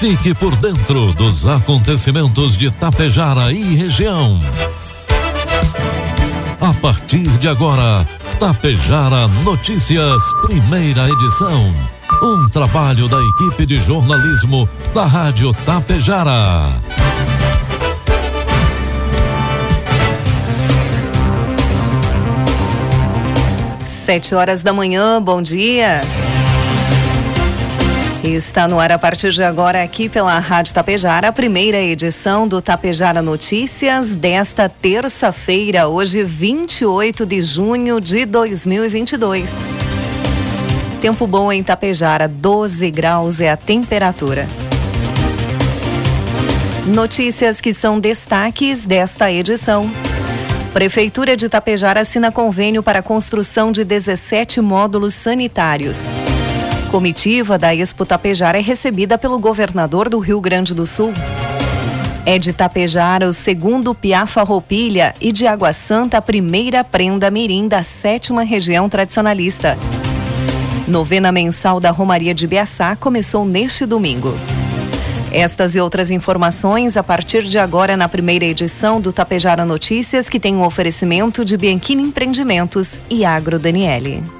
Fique por dentro dos acontecimentos de Tapejara e região. A partir de agora, Tapejara Notícias, primeira edição. Um trabalho da equipe de jornalismo da Rádio Tapejara. Sete horas da manhã, bom dia. Está no ar a partir de agora aqui pela Rádio Tapejara, a primeira edição do Tapejara Notícias desta terça-feira, hoje 28 de junho de 2022. Tempo bom em Tapejara, 12 graus é a temperatura. Notícias que são destaques desta edição. Prefeitura de Tapejara assina convênio para a construção de 17 módulos sanitários. Comitiva da Expo Tapejara é recebida pelo governador do Rio Grande do Sul. É de Tapejara o segundo Piafa Roupilha e de Água Santa a primeira prenda mirim da sétima região tradicionalista. Novena mensal da Romaria de Biaçá começou neste domingo. Estas e outras informações a partir de agora na primeira edição do Tapejara Notícias, que tem um oferecimento de Bianchini Empreendimentos e Agro Daniele.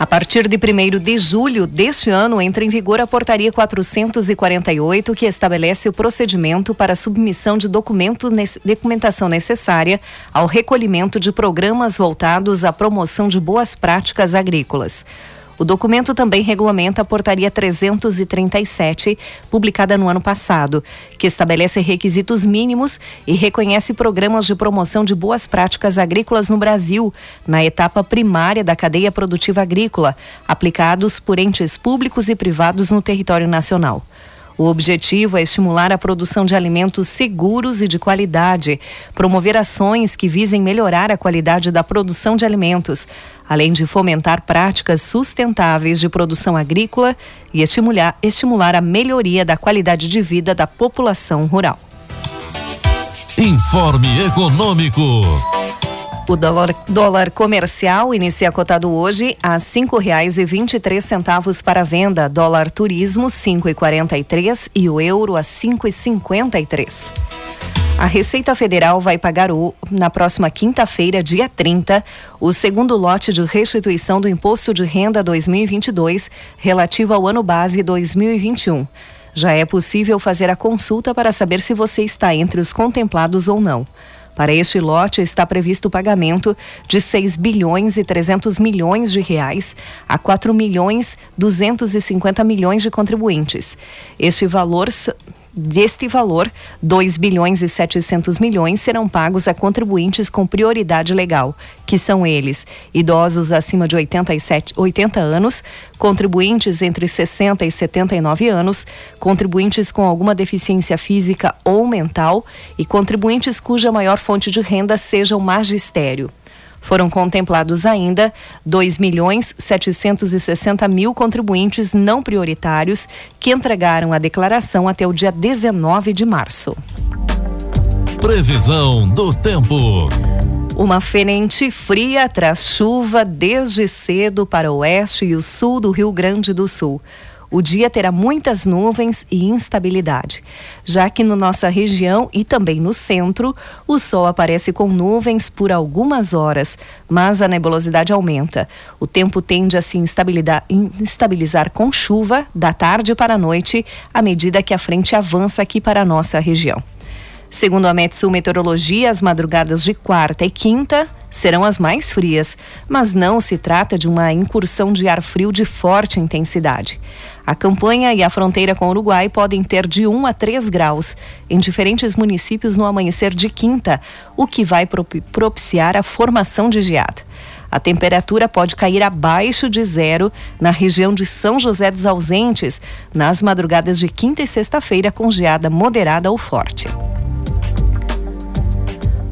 A partir de 1 de julho deste ano, entra em vigor a Portaria 448, que estabelece o procedimento para submissão de documentação necessária ao recolhimento de programas voltados à promoção de boas práticas agrícolas. O documento também regulamenta a Portaria 337, publicada no ano passado, que estabelece requisitos mínimos e reconhece programas de promoção de boas práticas agrícolas no Brasil, na etapa primária da cadeia produtiva agrícola, aplicados por entes públicos e privados no território nacional. O objetivo é estimular a produção de alimentos seguros e de qualidade, promover ações que visem melhorar a qualidade da produção de alimentos, além de fomentar práticas sustentáveis de produção agrícola e estimular, estimular a melhoria da qualidade de vida da população rural. Informe Econômico. O dólar, dólar comercial inicia cotado hoje a cinco reais e vinte e três centavos para venda. Dólar turismo cinco e quarenta e três e o euro a cinco e cinquenta e três. A Receita Federal vai pagar o, na próxima quinta-feira, dia 30, o segundo lote de restituição do Imposto de Renda 2022 relativo ao ano base 2021. Já é possível fazer a consulta para saber se você está entre os contemplados ou não. Para este lote está previsto o pagamento de 6 bilhões e 300 milhões de reais a 4 milhões 250 milhões de contribuintes. Este valor Deste valor, 2 bilhões e 700 milhões serão pagos a contribuintes com prioridade legal, que são eles: idosos acima de 87, 80 anos, contribuintes entre 60 e 79 anos, contribuintes com alguma deficiência física ou mental e contribuintes cuja maior fonte de renda seja o magistério. Foram contemplados ainda 2 milhões 760 mil contribuintes não prioritários que entregaram a declaração até o dia 19 de março. Previsão do tempo. Uma frente fria traz chuva desde cedo para o oeste e o sul do Rio Grande do Sul. O dia terá muitas nuvens e instabilidade, já que na nossa região e também no centro, o sol aparece com nuvens por algumas horas, mas a nebulosidade aumenta. O tempo tende a se instabilizar com chuva da tarde para a noite, à medida que a frente avança aqui para a nossa região. Segundo a Metsu Meteorologia, as madrugadas de quarta e quinta serão as mais frias, mas não se trata de uma incursão de ar frio de forte intensidade. A campanha e a fronteira com o Uruguai podem ter de 1 a 3 graus em diferentes municípios no amanhecer de quinta, o que vai propiciar a formação de geada. A temperatura pode cair abaixo de zero na região de São José dos Ausentes nas madrugadas de quinta e sexta-feira com geada moderada ou forte.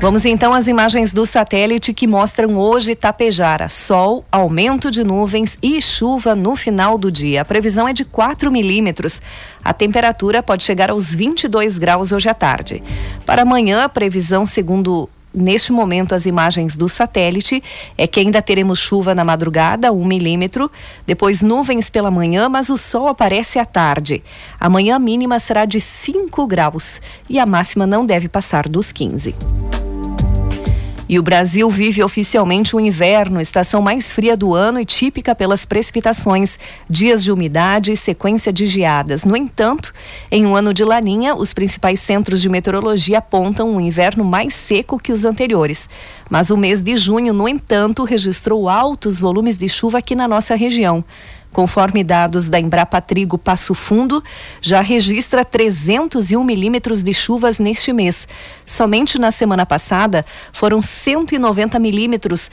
Vamos então às imagens do satélite que mostram hoje Tapejara. Sol, aumento de nuvens e chuva no final do dia. A previsão é de 4 milímetros. A temperatura pode chegar aos 22 graus hoje à tarde. Para amanhã, a previsão, segundo neste momento as imagens do satélite é que ainda teremos chuva na madrugada, um milímetro, depois nuvens pela manhã, mas o sol aparece à tarde. Amanhã a mínima será de 5 graus e a máxima não deve passar dos 15. E o Brasil vive oficialmente o inverno, estação mais fria do ano e típica pelas precipitações, dias de umidade e sequência de geadas. No entanto, em um ano de laninha, os principais centros de meteorologia apontam um inverno mais seco que os anteriores. Mas o mês de junho, no entanto, registrou altos volumes de chuva aqui na nossa região. Conforme dados da Embrapa Trigo Passo Fundo, já registra 301 milímetros de chuvas neste mês. Somente na semana passada foram 190 milímetros.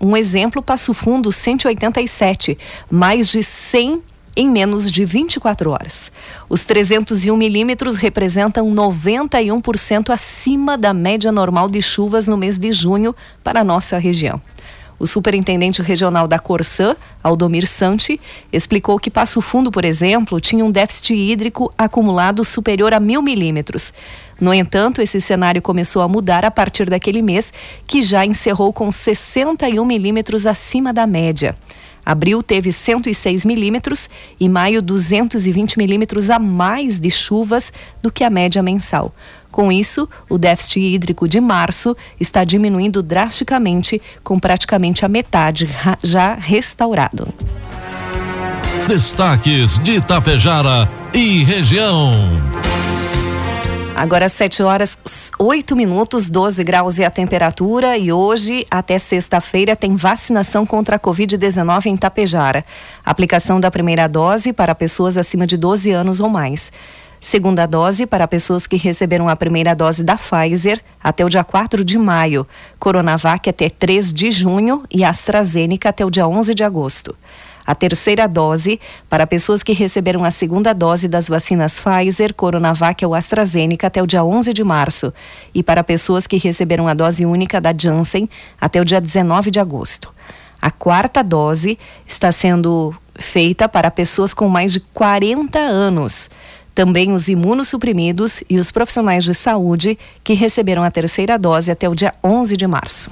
Um exemplo, Passo Fundo 187, mais de 100 em menos de 24 horas. Os 301 milímetros representam 91% acima da média normal de chuvas no mês de junho para a nossa região. O superintendente regional da Corsã, Aldomir Santi, explicou que Passo Fundo, por exemplo, tinha um déficit hídrico acumulado superior a mil milímetros. No entanto, esse cenário começou a mudar a partir daquele mês, que já encerrou com 61 milímetros acima da média. Abril teve 106 milímetros e maio 220 milímetros a mais de chuvas do que a média mensal. Com isso, o déficit hídrico de março está diminuindo drasticamente, com praticamente a metade já restaurado. Destaques de Itapejara e região. Agora 7 horas 8 minutos, 12 graus é a temperatura e hoje até sexta-feira tem vacinação contra a Covid-19 em Tapejara. Aplicação da primeira dose para pessoas acima de 12 anos ou mais. Segunda dose para pessoas que receberam a primeira dose da Pfizer até o dia 4 de maio, Coronavac até 3 de junho e AstraZeneca até o dia 11 de agosto a terceira dose para pessoas que receberam a segunda dose das vacinas Pfizer, Coronavac ou AstraZeneca até o dia 11 de março e para pessoas que receberam a dose única da Janssen até o dia 19 de agosto. A quarta dose está sendo feita para pessoas com mais de 40 anos. Também os imunossuprimidos e os profissionais de saúde que receberam a terceira dose até o dia 11 de março.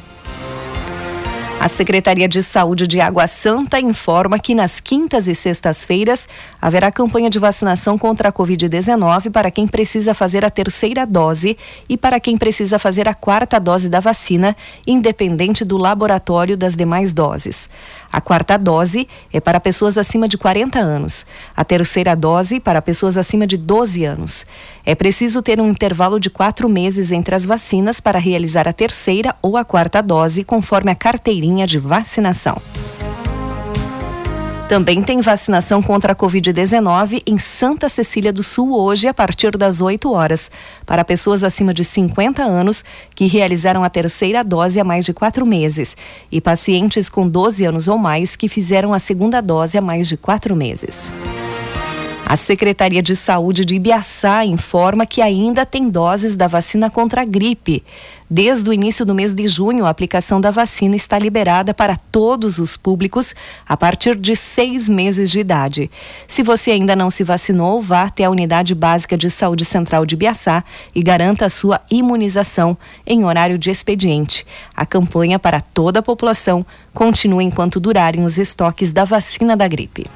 A Secretaria de Saúde de Água Santa informa que nas quintas e sextas-feiras haverá campanha de vacinação contra a Covid-19 para quem precisa fazer a terceira dose e para quem precisa fazer a quarta dose da vacina, independente do laboratório das demais doses. A quarta dose é para pessoas acima de 40 anos. A terceira dose para pessoas acima de 12 anos. É preciso ter um intervalo de quatro meses entre as vacinas para realizar a terceira ou a quarta dose, conforme a carteirinha de vacinação. Também tem vacinação contra a Covid-19 em Santa Cecília do Sul hoje, a partir das 8 horas, para pessoas acima de 50 anos que realizaram a terceira dose há mais de quatro meses e pacientes com 12 anos ou mais que fizeram a segunda dose há mais de quatro meses. A Secretaria de Saúde de Ibiaçá informa que ainda tem doses da vacina contra a gripe Desde o início do mês de junho, a aplicação da vacina está liberada para todos os públicos a partir de seis meses de idade. Se você ainda não se vacinou, vá até a Unidade Básica de Saúde Central de Biaçá e garanta a sua imunização em horário de expediente. A campanha para toda a população continua enquanto durarem os estoques da vacina da gripe.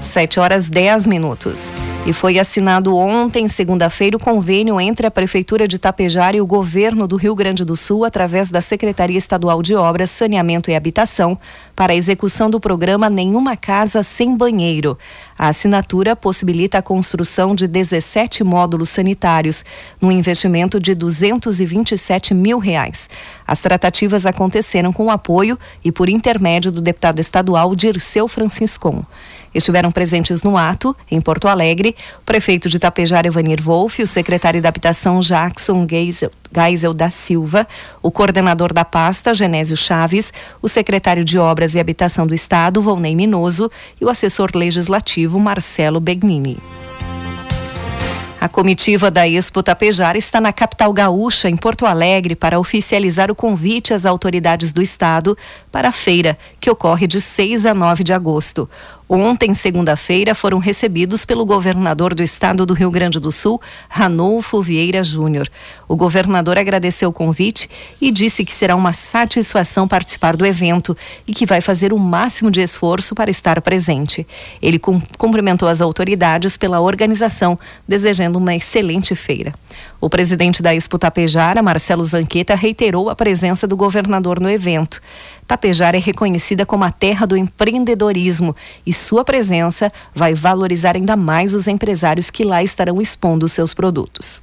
7 horas 10 minutos. E foi assinado ontem, segunda-feira, o convênio entre a Prefeitura de Tapejara e o governo do Rio Grande do Sul, através da Secretaria Estadual de Obras, Saneamento e Habitação, para a execução do programa Nenhuma Casa Sem Banheiro. A assinatura possibilita a construção de 17 módulos sanitários, num investimento de 227 mil reais. As tratativas aconteceram com apoio e por intermédio do deputado estadual Dirceu Franciscon. Estiveram presentes no ato, em Porto Alegre, o prefeito de Itapejara, Evanir Wolff, o secretário da Habitação, Jackson Geisel, Geisel da Silva, o coordenador da pasta, Genésio Chaves, o secretário de Obras e Habitação do Estado, Volney Minoso, e o assessor legislativo, Marcelo Begnini. A comitiva da Expo Tapejara está na capital gaúcha, em Porto Alegre, para oficializar o convite às autoridades do estado para a feira, que ocorre de 6 a 9 de agosto. Ontem, segunda-feira, foram recebidos pelo governador do estado do Rio Grande do Sul, Ranolfo Vieira Júnior. O governador agradeceu o convite e disse que será uma satisfação participar do evento e que vai fazer o máximo de esforço para estar presente. Ele cumprimentou as autoridades pela organização, desejando uma excelente feira. O presidente da Expo Tapejara, Marcelo Zanqueta, reiterou a presença do governador no evento. Tapejara é reconhecida como a terra do empreendedorismo e sua presença vai valorizar ainda mais os empresários que lá estarão expondo seus produtos.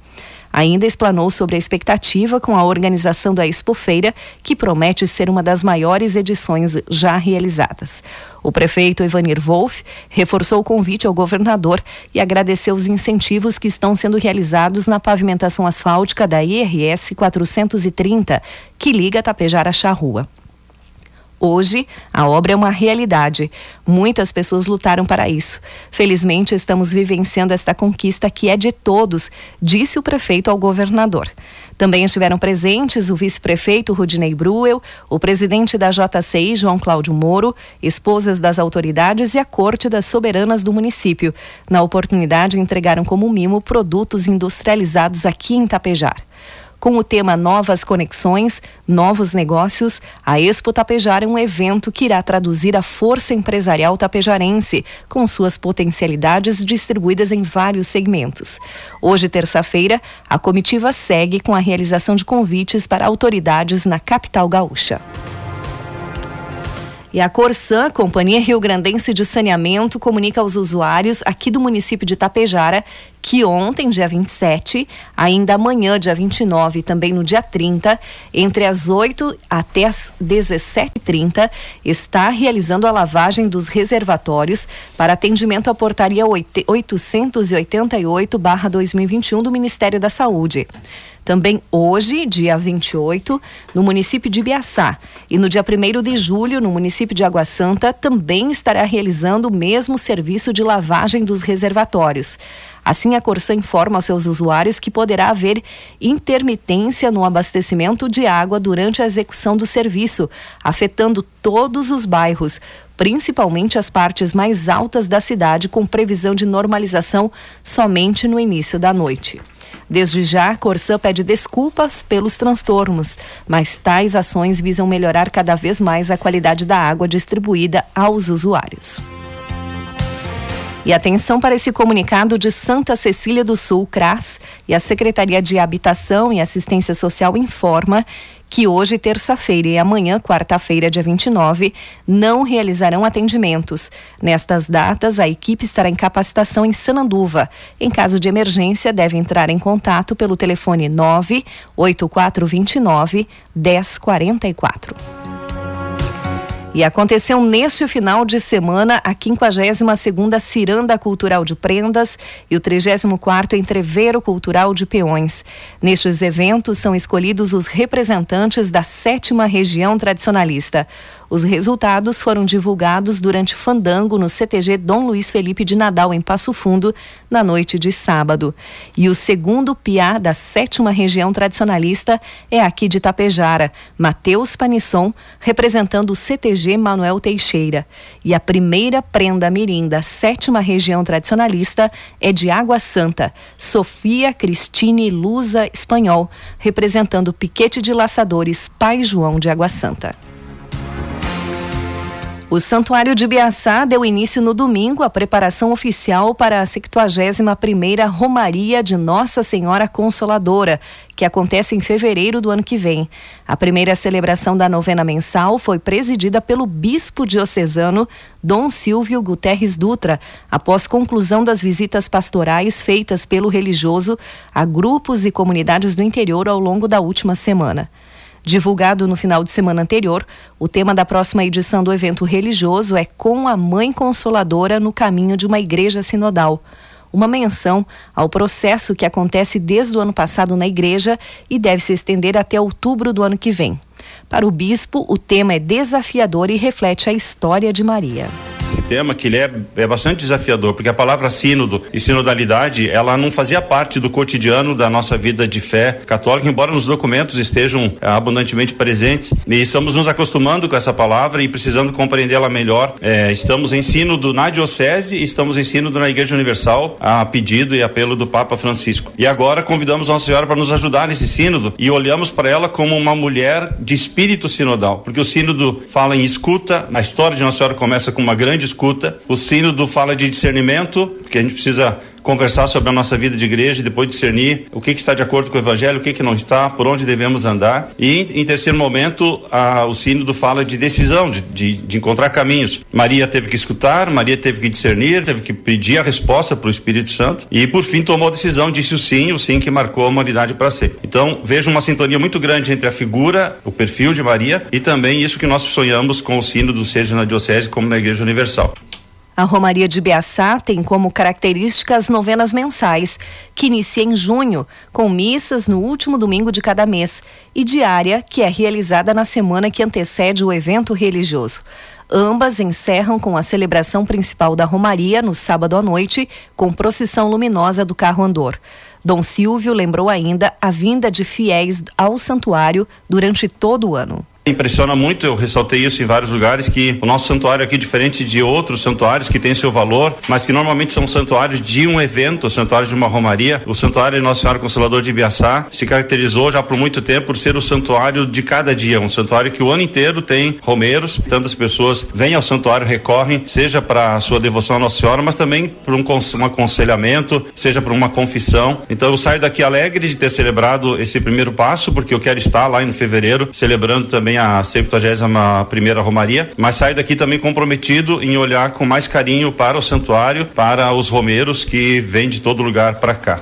Ainda explanou sobre a expectativa com a organização da Expofeira, que promete ser uma das maiores edições já realizadas. O prefeito Ivanir Wolff reforçou o convite ao governador e agradeceu os incentivos que estão sendo realizados na pavimentação asfáltica da IRS 430, que liga Tapejara à Charrua. Hoje, a obra é uma realidade. Muitas pessoas lutaram para isso. Felizmente, estamos vivenciando esta conquista que é de todos, disse o prefeito ao governador. Também estiveram presentes o vice-prefeito Rudinei Bruel, o presidente da JCI, João Cláudio Moro, esposas das autoridades e a corte das soberanas do município. Na oportunidade, entregaram como mimo produtos industrializados aqui em Tapejar. Com o tema Novas Conexões, Novos Negócios, a Expo Tapejar é um evento que irá traduzir a força empresarial tapejarense, com suas potencialidades distribuídas em vários segmentos. Hoje, terça-feira, a comitiva segue com a realização de convites para autoridades na capital gaúcha. E a Corsan, Companhia Rio Grandense de Saneamento, comunica aos usuários aqui do município de Tapejara que ontem, dia 27, ainda amanhã, dia 29 e também no dia 30, entre as 8 até as 17h30, está realizando a lavagem dos reservatórios para atendimento à portaria 888-2021 do Ministério da Saúde. Também hoje, dia 28, no município de Biaçá. E no dia 1 de julho, no município de Água Santa, também estará realizando o mesmo serviço de lavagem dos reservatórios. Assim, a Corsã informa aos seus usuários que poderá haver intermitência no abastecimento de água durante a execução do serviço, afetando todos os bairros, principalmente as partes mais altas da cidade, com previsão de normalização somente no início da noite. Desde já, a Corsã pede desculpas pelos transtornos, mas tais ações visam melhorar cada vez mais a qualidade da água distribuída aos usuários. E atenção para esse comunicado de Santa Cecília do Sul, CRAS, e a Secretaria de Habitação e Assistência Social informa que hoje, terça-feira, e amanhã, quarta-feira, dia 29, não realizarão atendimentos. Nestas datas, a equipe estará em capacitação em Sananduva. Em caso de emergência, deve entrar em contato pelo telefone 98429 1044. E aconteceu neste final de semana a 52ª Ciranda Cultural de Prendas e o 34º Entreveiro Cultural de Peões. Nestes eventos são escolhidos os representantes da sétima região tradicionalista. Os resultados foram divulgados durante o fandango no CTG Dom Luiz Felipe de Nadal, em Passo Fundo, na noite de sábado. E o segundo piá da sétima região tradicionalista é aqui de Tapejara, Matheus Panisson, representando o CTG Manuel Teixeira. E a primeira prenda mirim da sétima região tradicionalista é de Água Santa, Sofia Cristine Lusa Espanhol, representando o piquete de laçadores Pai João de Água Santa. O Santuário de Biaçá deu início no domingo à preparação oficial para a 71ª Romaria de Nossa Senhora Consoladora, que acontece em fevereiro do ano que vem. A primeira celebração da novena mensal foi presidida pelo bispo diocesano Dom Silvio Guterres Dutra, após conclusão das visitas pastorais feitas pelo religioso a grupos e comunidades do interior ao longo da última semana. Divulgado no final de semana anterior, o tema da próxima edição do evento religioso é Com a Mãe Consoladora no caminho de uma igreja sinodal. Uma menção ao processo que acontece desde o ano passado na igreja e deve se estender até outubro do ano que vem. Para o bispo, o tema é desafiador e reflete a história de Maria esse tema que ele é, é bastante desafiador, porque a palavra sínodo e sinodalidade, ela não fazia parte do cotidiano da nossa vida de fé católica, embora nos documentos estejam é, abundantemente presentes. E estamos nos acostumando com essa palavra e precisando compreendê-la melhor. É, estamos em sínodo na diocese e estamos em sínodo na Igreja Universal, a pedido e apelo do Papa Francisco. E agora convidamos Nossa Senhora para nos ajudar nesse sínodo e olhamos para ela como uma mulher de espírito sinodal, porque o sínodo fala em escuta, a história de Nossa Senhora começa com uma grande escuta. O sínodo fala de discernimento, que a gente precisa conversar sobre a nossa vida de igreja depois discernir o que, que está de acordo com o evangelho, o que, que não está, por onde devemos andar. E em, terceiro momento, a, o sínodo fala de decisão, de, de, de, encontrar caminhos. Maria teve que escutar, Maria teve que discernir, teve que pedir a resposta para o Espírito Santo e por fim tomou a decisão, disse o sim, o sim que marcou a humanidade para sempre. Então vejo uma sintonia muito grande entre a figura, o perfil de Maria e também isso que nós sonhamos com o sínodo, seja na diocese como na Igreja Universal. A Romaria de Beaçá tem como característica as novenas mensais, que inicia em junho, com missas no último domingo de cada mês, e diária, que é realizada na semana que antecede o evento religioso. Ambas encerram com a celebração principal da Romaria no sábado à noite, com procissão luminosa do carro andor. Dom Silvio lembrou ainda a vinda de fiéis ao santuário durante todo o ano. Impressiona muito, eu ressaltei isso em vários lugares, que o nosso santuário aqui, diferente de outros santuários que têm seu valor, mas que normalmente são santuários de um evento, santuários de uma romaria, o santuário Nossa Senhora Consolador de Ibiaçá se caracterizou já por muito tempo por ser o santuário de cada dia, um santuário que o ano inteiro tem romeiros, tantas pessoas vêm ao santuário, recorrem, seja para sua devoção à Nossa Senhora, mas também por um, um aconselhamento, seja por uma confissão. Então eu saio daqui alegre de ter celebrado esse primeiro passo, porque eu quero estar lá em fevereiro, celebrando também a 71 primeira Romaria, mas saio daqui também comprometido em olhar com mais carinho para o santuário, para os romeiros que vêm de todo lugar para cá.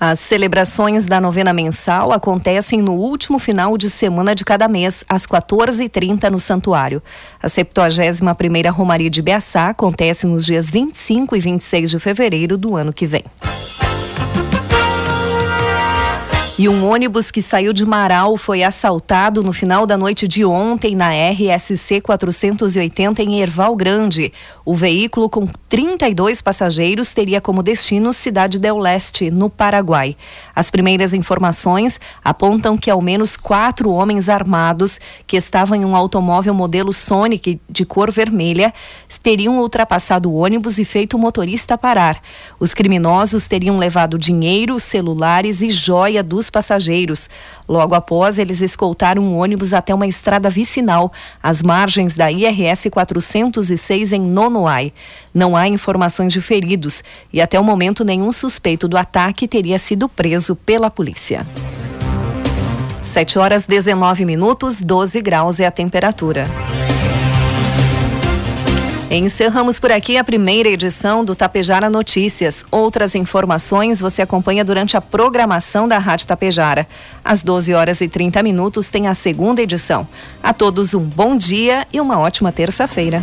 As celebrações da novena mensal acontecem no último final de semana de cada mês, às 14h30 no santuário. A 71ª Romaria de Beaçá acontece nos dias 25 e 26 de fevereiro do ano que vem. E um ônibus que saiu de Marau foi assaltado no final da noite de ontem na RSC 480 em Erval Grande. O veículo com 32 passageiros teria como destino Cidade del Leste, no Paraguai. As primeiras informações apontam que ao menos quatro homens armados que estavam em um automóvel modelo Sonic de cor vermelha teriam ultrapassado o ônibus e feito o motorista parar. Os criminosos teriam levado dinheiro, celulares e joia dos passageiros. Logo após, eles escoltaram um ônibus até uma estrada vicinal, às margens da IRS 406 em Não há informações de feridos e até o momento nenhum suspeito do ataque teria sido preso pela polícia. 7 horas 19 minutos, 12 graus é a temperatura. Encerramos por aqui a primeira edição do Tapejara Notícias. Outras informações você acompanha durante a programação da Rádio Tapejara. Às 12 horas e 30 minutos tem a segunda edição. A todos um bom dia e uma ótima terça-feira.